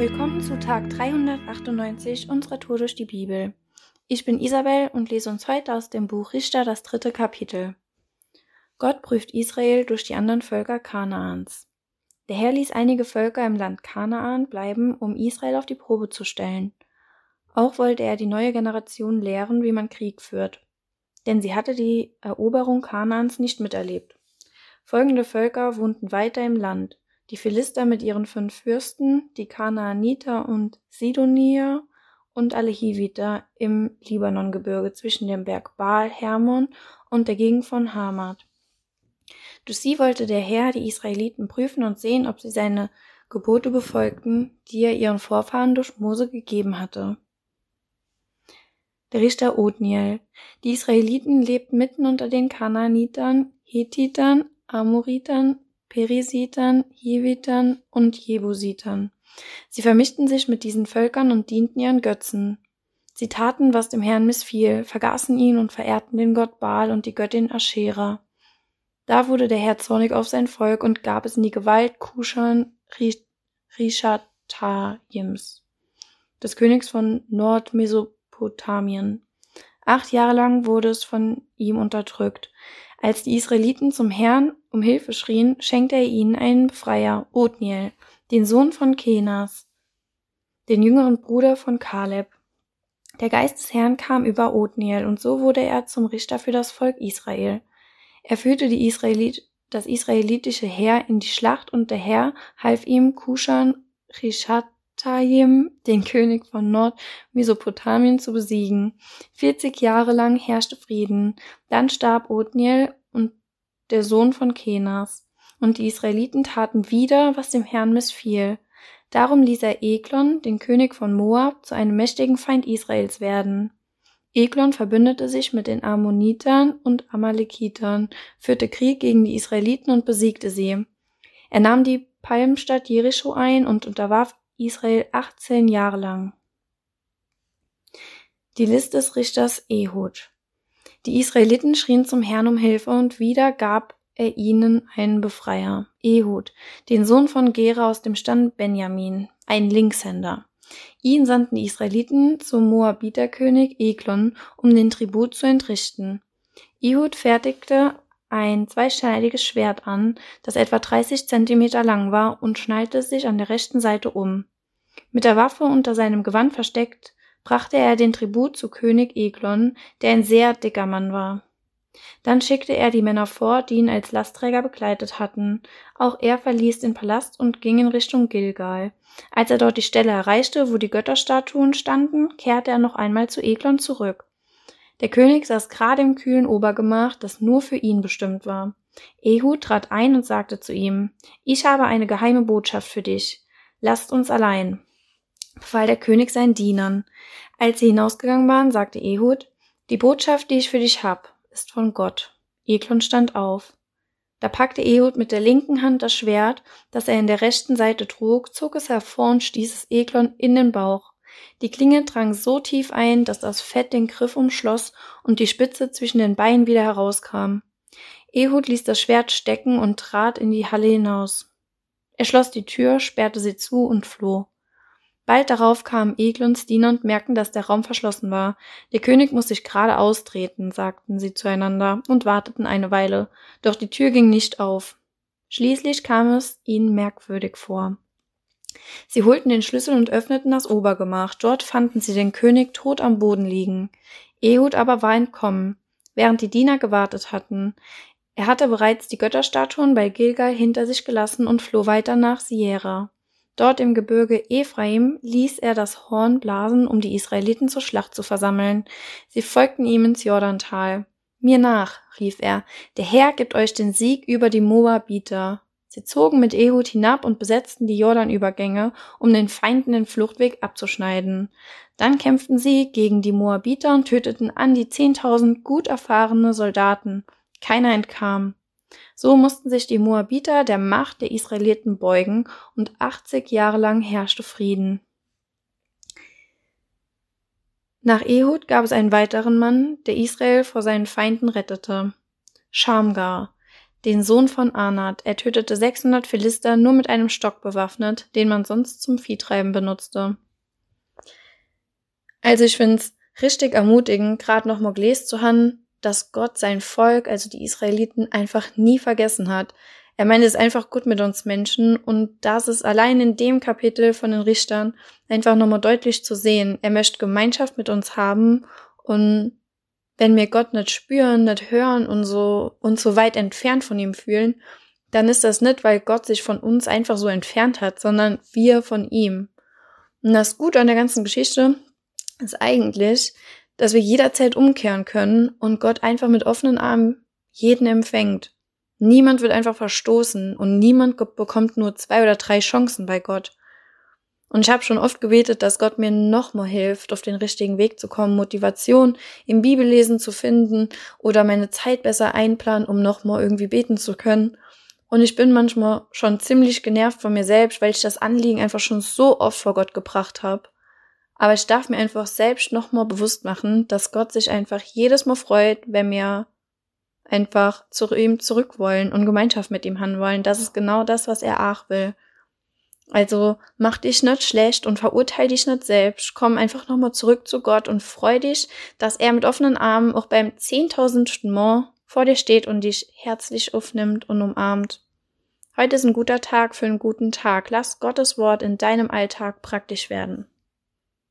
Willkommen zu Tag 398 unserer Tour durch die Bibel. Ich bin Isabel und lese uns heute aus dem Buch Richter das dritte Kapitel. Gott prüft Israel durch die anderen Völker Kanaans. Der Herr ließ einige Völker im Land Kanaan bleiben, um Israel auf die Probe zu stellen. Auch wollte er die neue Generation lehren, wie man Krieg führt. Denn sie hatte die Eroberung Kanaans nicht miterlebt. Folgende Völker wohnten weiter im Land die Philister mit ihren fünf Fürsten, die Kanaaniter und Sidonier und alle Hiviter im Libanongebirge zwischen dem Berg Baal Hermon und der Gegend von Hamad. Durch sie wollte der Herr die Israeliten prüfen und sehen, ob sie seine Gebote befolgten, die er ihren Vorfahren durch Mose gegeben hatte. Der Richter Othniel. Die Israeliten lebten mitten unter den Kanaanitern, Hethitern, Amoritern, Perisitern, Hivitern und Jebusitern. Sie vermischten sich mit diesen Völkern und dienten ihren Götzen. Sie taten, was dem Herrn missfiel, vergaßen ihn und verehrten den Gott Baal und die Göttin Aschera. Da wurde der Herr zornig auf sein Volk und gab es in die Gewalt Kushan Rishataims, des Königs von Nordmesopotamien. Acht Jahre lang wurde es von ihm unterdrückt. Als die Israeliten zum Herrn um Hilfe schrien, schenkte er ihnen einen Befreier, Othniel, den Sohn von Kenas, den jüngeren Bruder von Kaleb. Der Geist des Herrn kam über Othniel, und so wurde er zum Richter für das Volk Israel. Er führte Israelit das israelitische Heer in die Schlacht, und der Herr half ihm Kushan Rishatayim, den König von Nordmesopotamien, zu besiegen. Vierzig Jahre lang herrschte Frieden. Dann starb Othniel und der Sohn von Kenas. Und die Israeliten taten wieder, was dem Herrn missfiel. Darum ließ er Eglon, den König von Moab, zu einem mächtigen Feind Israels werden. Eglon verbündete sich mit den Ammonitern und Amalekitern, führte Krieg gegen die Israeliten und besiegte sie. Er nahm die Palmstadt Jericho ein und unterwarf Israel 18 Jahre lang. Die List des Richters Ehud. Die Israeliten schrien zum Herrn um Hilfe und wieder gab er ihnen einen Befreier, Ehud, den Sohn von Gera aus dem Stand Benjamin, ein Linkshänder. Ihn sandten die Israeliten zum Moabiterkönig Eglon, um den Tribut zu entrichten. Ehud fertigte ein zweischneidiges Schwert an, das etwa 30 Zentimeter lang war und schnallte sich an der rechten Seite um. Mit der Waffe unter seinem Gewand versteckt, brachte er den Tribut zu König Eglon, der ein sehr dicker Mann war. Dann schickte er die Männer vor, die ihn als Lastträger begleitet hatten. Auch er verließ den Palast und ging in Richtung Gilgal. Als er dort die Stelle erreichte, wo die Götterstatuen standen, kehrte er noch einmal zu Eglon zurück. Der König saß gerade im kühlen Obergemach, das nur für ihn bestimmt war. Ehud trat ein und sagte zu ihm, Ich habe eine geheime Botschaft für dich. Lasst uns allein befahl der König seinen Dienern. Als sie hinausgegangen waren, sagte Ehud, die Botschaft, die ich für dich hab, ist von Gott. Eglon stand auf. Da packte Ehud mit der linken Hand das Schwert, das er in der rechten Seite trug, zog es hervor und stieß es Eglon in den Bauch. Die Klinge drang so tief ein, dass das Fett den Griff umschloss und die Spitze zwischen den Beinen wieder herauskam. Ehud ließ das Schwert stecken und trat in die Halle hinaus. Er schloss die Tür, sperrte sie zu und floh. Bald darauf kamen Eglons Diener und merkten, dass der Raum verschlossen war. Der König muss sich gerade austreten, sagten sie zueinander und warteten eine Weile, doch die Tür ging nicht auf. Schließlich kam es ihnen merkwürdig vor. Sie holten den Schlüssel und öffneten das Obergemach. Dort fanden sie den König tot am Boden liegen. Ehud aber war entkommen, während die Diener gewartet hatten. Er hatte bereits die Götterstatuen bei Gilgal hinter sich gelassen und floh weiter nach Sierra. Dort im Gebirge Ephraim ließ er das Horn blasen, um die Israeliten zur Schlacht zu versammeln. Sie folgten ihm ins Jordantal. Mir nach, rief er, der Herr gibt euch den Sieg über die Moabiter. Sie zogen mit Ehud hinab und besetzten die Jordanübergänge, um den Feinden den Fluchtweg abzuschneiden. Dann kämpften sie gegen die Moabiter und töteten an die zehntausend gut erfahrene Soldaten. Keiner entkam. So mussten sich die Moabiter der Macht der Israeliten beugen und 80 Jahre lang herrschte Frieden. Nach Ehud gab es einen weiteren Mann, der Israel vor seinen Feinden rettete. Schamgar. Den Sohn von Arnad. Er tötete 600 Philister nur mit einem Stock bewaffnet, den man sonst zum Viehtreiben benutzte. Also ich find's richtig ermutigend, gerade noch mal gelesen zu haben, dass Gott sein Volk, also die Israeliten, einfach nie vergessen hat. Er meint es einfach gut mit uns Menschen und das ist allein in dem Kapitel von den Richtern einfach nochmal deutlich zu sehen. Er möchte Gemeinschaft mit uns haben und wenn wir Gott nicht spüren, nicht hören und so, uns so weit entfernt von ihm fühlen, dann ist das nicht, weil Gott sich von uns einfach so entfernt hat, sondern wir von ihm. Und das Gute an der ganzen Geschichte ist eigentlich, dass wir jederzeit umkehren können und Gott einfach mit offenen Armen jeden empfängt. Niemand wird einfach verstoßen und niemand bekommt nur zwei oder drei Chancen bei Gott. Und ich habe schon oft gebetet, dass Gott mir nochmal hilft, auf den richtigen Weg zu kommen, Motivation im Bibellesen zu finden oder meine Zeit besser einplanen, um nochmal irgendwie beten zu können. Und ich bin manchmal schon ziemlich genervt von mir selbst, weil ich das Anliegen einfach schon so oft vor Gott gebracht habe. Aber ich darf mir einfach selbst nochmal bewusst machen, dass Gott sich einfach jedes Mal freut, wenn wir einfach zu ihm zurück wollen und Gemeinschaft mit ihm haben wollen. Das ist genau das, was er auch will. Also mach dich nicht schlecht und verurteil dich nicht selbst. Komm einfach nochmal zurück zu Gott und freu dich, dass er mit offenen Armen auch beim zehntausendsten Mal vor dir steht und dich herzlich aufnimmt und umarmt. Heute ist ein guter Tag für einen guten Tag. Lass Gottes Wort in deinem Alltag praktisch werden.